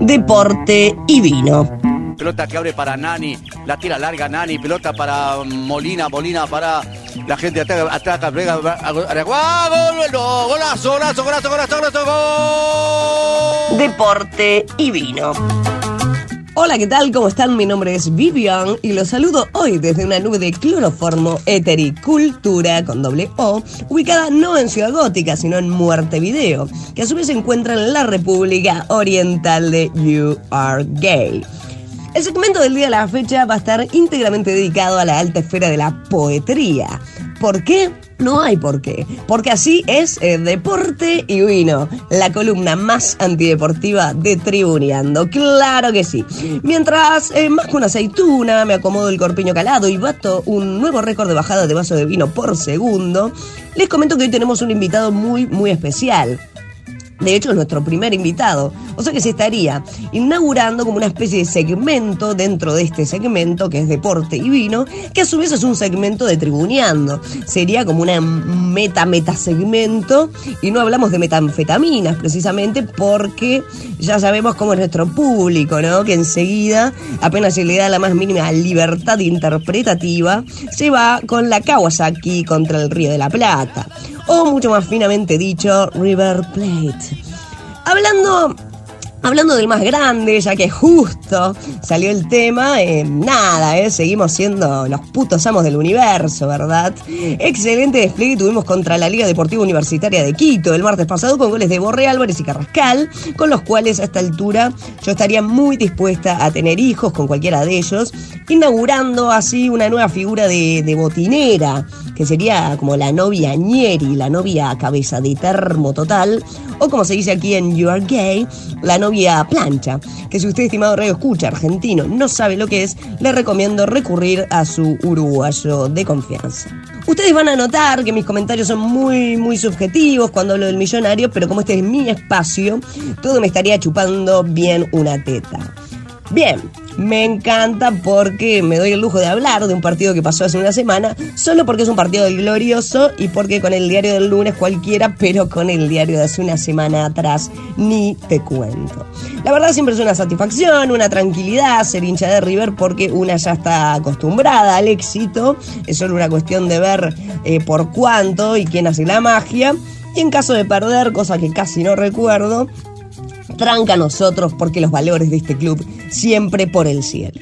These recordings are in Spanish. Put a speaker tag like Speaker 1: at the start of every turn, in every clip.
Speaker 1: deporte y vino.
Speaker 2: Pelota que abre para Nani, la tira larga Nani, pelota para Molina, Molina para la gente ataca, ataca, pega, gol, no, golazo, golazo, golazo, golazo, golazo, gol.
Speaker 1: Deporte y vino. Hola, ¿qué tal? ¿Cómo están? Mi nombre es Vivian y los saludo hoy desde una nube de cloroformo etericultura con doble O, ubicada no en Ciudad Gótica, sino en Muerte Video, que a su vez se encuentra en la República Oriental de You Are Gay. El segmento del día de la fecha va a estar íntegramente dedicado a la alta esfera de la poetría. ¿Por qué? No hay por qué. Porque así es eh, Deporte y Vino, la columna más antideportiva de Tribuneando. Claro que sí. Mientras eh, más que una aceituna, me acomodo el corpiño calado y bato un nuevo récord de bajada de vaso de vino por segundo, les comento que hoy tenemos un invitado muy, muy especial. De hecho, es nuestro primer invitado. O sea que se estaría inaugurando como una especie de segmento dentro de este segmento, que es deporte y vino, que a su vez es un segmento de tribuneando. Sería como una meta-meta segmento. Y no hablamos de metanfetaminas, precisamente porque ya sabemos cómo es nuestro público, ¿no? Que enseguida, apenas se le da la más mínima libertad interpretativa, se va con la Kawasaki contra el Río de la Plata o mucho más finamente dicho, River Plate. Hablando Hablando del más grande, ya que justo salió el tema, eh, nada, eh, seguimos siendo los putos amos del universo, ¿verdad? Excelente despliegue tuvimos contra la Liga Deportiva Universitaria de Quito el martes pasado con goles de Borre Álvarez y Carrascal, con los cuales a esta altura yo estaría muy dispuesta a tener hijos con cualquiera de ellos, inaugurando así una nueva figura de, botinera, que sería como la novia ñeri, la novia cabeza de termo total, o como se dice aquí en You Are Gay, la novia plancha, que si usted, estimado radio escucha argentino, no sabe lo que es, le recomiendo recurrir a su uruguayo de confianza. Ustedes van a notar que mis comentarios son muy, muy subjetivos cuando hablo del millonario, pero como este es mi espacio, todo me estaría chupando bien una teta. Bien, me encanta porque me doy el lujo de hablar de un partido que pasó hace una semana, solo porque es un partido glorioso y porque con el diario del lunes cualquiera, pero con el diario de hace una semana atrás ni te cuento. La verdad siempre es una satisfacción, una tranquilidad ser hincha de River porque una ya está acostumbrada al éxito, es solo una cuestión de ver eh, por cuánto y quién hace la magia. Y en caso de perder, cosa que casi no recuerdo, tranca a nosotros porque los valores de este club siempre por el cielo.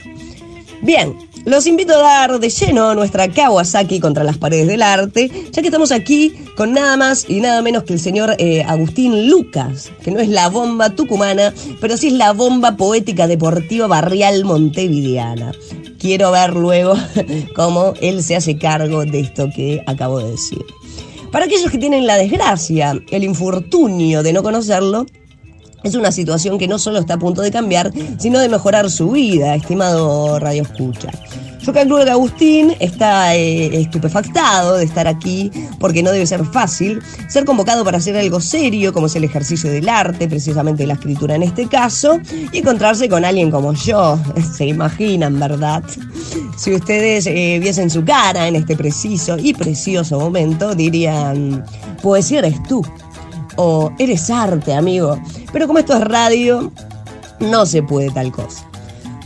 Speaker 1: Bien, los invito a dar de lleno nuestra Kawasaki contra las paredes del arte, ya que estamos aquí con nada más y nada menos que el señor eh, Agustín Lucas, que no es la bomba tucumana, pero sí es la bomba poética deportiva barrial montevideana. Quiero ver luego cómo él se hace cargo de esto que acabo de decir. Para aquellos que tienen la desgracia, el infortunio de no conocerlo, es una situación que no solo está a punto de cambiar, sino de mejorar su vida, estimado Radio Escucha. Yo calculo que Agustín está eh, estupefactado de estar aquí porque no debe ser fácil ser convocado para hacer algo serio como es el ejercicio del arte, precisamente la escritura en este caso, y encontrarse con alguien como yo. Se imaginan, ¿verdad? Si ustedes eh, viesen su cara en este preciso y precioso momento, dirían, poesía eres tú o eres arte, amigo. Pero como esto es radio, no se puede tal cosa.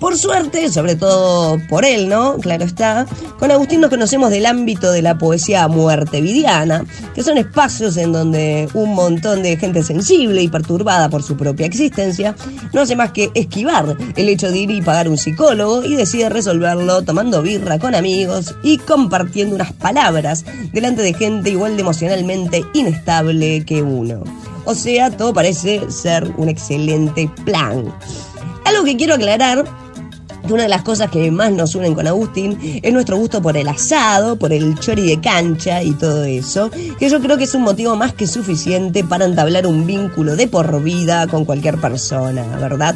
Speaker 1: Por suerte, sobre todo por él, ¿no? Claro está, con Agustín nos conocemos del ámbito de la poesía muertevidiana, que son espacios en donde un montón de gente sensible y perturbada por su propia existencia no hace más que esquivar el hecho de ir y pagar un psicólogo y decide resolverlo tomando birra con amigos y compartiendo unas palabras delante de gente igual de emocionalmente inestable que uno. O sea, todo parece ser un excelente plan. Algo que quiero aclarar una de las cosas que más nos unen con Agustín es nuestro gusto por el asado, por el chori de cancha y todo eso, que yo creo que es un motivo más que suficiente para entablar un vínculo de por vida con cualquier persona, ¿verdad?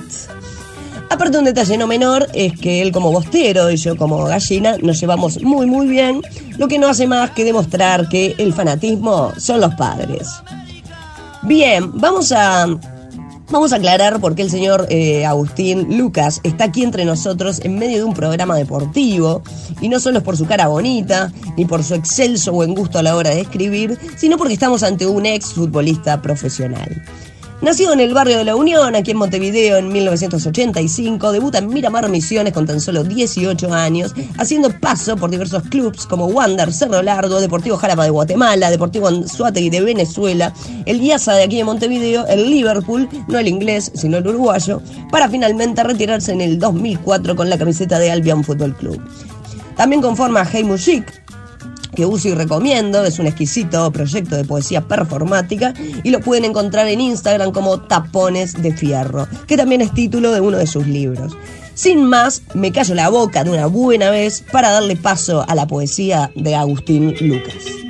Speaker 1: Aparte un detalle no menor es que él como bostero y yo como gallina nos llevamos muy muy bien, lo que no hace más que demostrar que el fanatismo son los padres. Bien, vamos a Vamos a aclarar por qué el señor eh, Agustín Lucas está aquí entre nosotros en medio de un programa deportivo, y no solo es por su cara bonita, ni por su excelso buen gusto a la hora de escribir, sino porque estamos ante un ex futbolista profesional. Nacido en el barrio de La Unión, aquí en Montevideo, en 1985, debuta en Miramar Misiones con tan solo 18 años, haciendo paso por diversos clubes como Wander, Cerro Largo, Deportivo Jalapa de Guatemala, Deportivo Anzuategui de Venezuela, el IASA de aquí en Montevideo, el Liverpool, no el inglés, sino el uruguayo, para finalmente retirarse en el 2004 con la camiseta de Albion Football Club. También conforma Hey Music, que uso y recomiendo, es un exquisito proyecto de poesía performática y lo pueden encontrar en Instagram como Tapones de Fierro, que también es título de uno de sus libros. Sin más, me callo la boca de una buena vez para darle paso a la poesía de Agustín Lucas.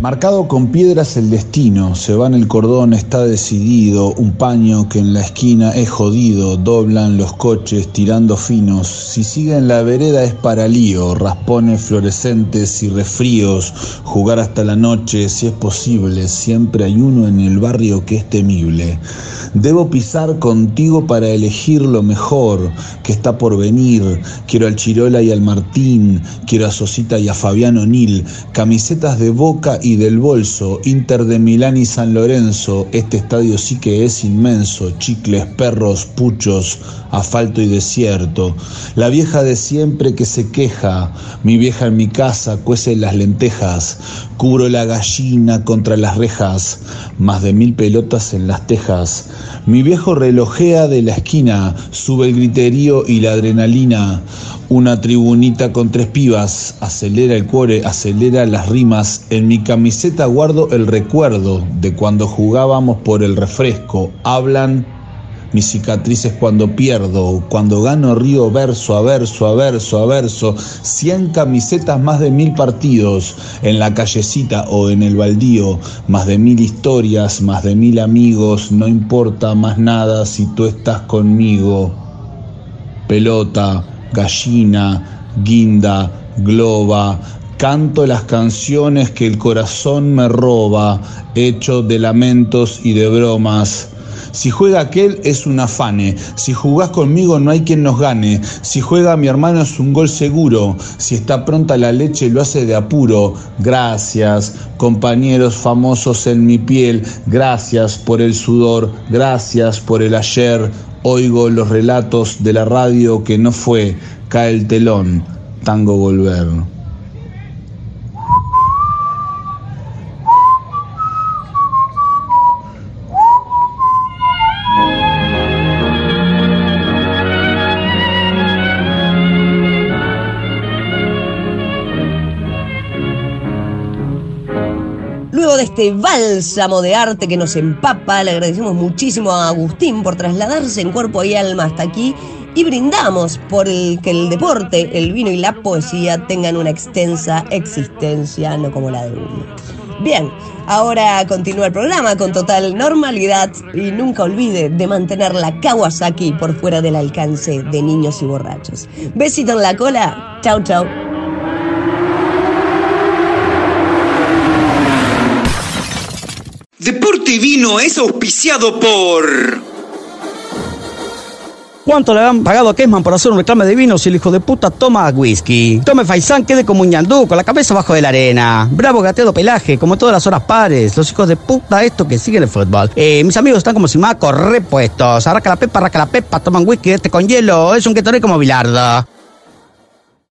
Speaker 3: Marcado con piedras el destino, se va en el cordón, está decidido, un paño que en la esquina es jodido, doblan los coches tirando finos, si sigue en la vereda es para lío, raspones fluorescentes y resfríos, jugar hasta la noche si es posible, siempre hay uno en el barrio que es temible. Debo pisar contigo para elegir lo mejor que está por venir, quiero al Chirola y al Martín, quiero a Sosita y a Fabiano Nil, camisetas de boca y del bolso, Inter de Milán y San Lorenzo, este estadio sí que es inmenso, chicles, perros, puchos, asfalto y desierto. La vieja de siempre que se queja, mi vieja en mi casa cuece las lentejas, cubro la gallina contra las rejas, más de mil pelotas en las tejas. Mi viejo relojea de la esquina, sube el griterío y la adrenalina. Una tribunita con tres pibas, acelera el cuore, acelera las rimas. En mi camiseta guardo el recuerdo de cuando jugábamos por el refresco. Hablan mis cicatrices cuando pierdo, cuando gano río verso a verso, a verso, a verso. Cien camisetas, más de mil partidos en la callecita o en el baldío. Más de mil historias, más de mil amigos. No importa más nada si tú estás conmigo. Pelota gallina, guinda, globa, canto las canciones que el corazón me roba, hecho de lamentos y de bromas. Si juega aquel es un afane, si jugás conmigo no hay quien nos gane, si juega mi hermano es un gol seguro, si está pronta la leche lo hace de apuro. Gracias, compañeros famosos en mi piel, gracias por el sudor, gracias por el ayer, Oigo los relatos de la radio que no fue, cae el telón, tango volver.
Speaker 1: De este bálsamo de arte que nos empapa, le agradecemos muchísimo a Agustín por trasladarse en cuerpo y alma hasta aquí y brindamos por el que el deporte, el vino y la poesía tengan una extensa existencia, no como la de uno. Bien, ahora continúa el programa con total normalidad y nunca olvide de mantener la Kawasaki por fuera del alcance de niños y borrachos. Besito en la cola, chau chau.
Speaker 4: Deporte Vino es auspiciado por...
Speaker 5: ¿Cuánto le han pagado a Kesman por hacer un reclame de vino si el hijo de puta toma whisky? Tome Faisán, quede como un ñandú, con la cabeza bajo de la arena. Bravo gateado pelaje, como todas las horas pares. Los hijos de puta estos que siguen el fútbol. Eh, mis amigos están como si macos repuestos. Arraca la pepa, arraca la pepa, toman whisky este con hielo. Es un que como bilardo.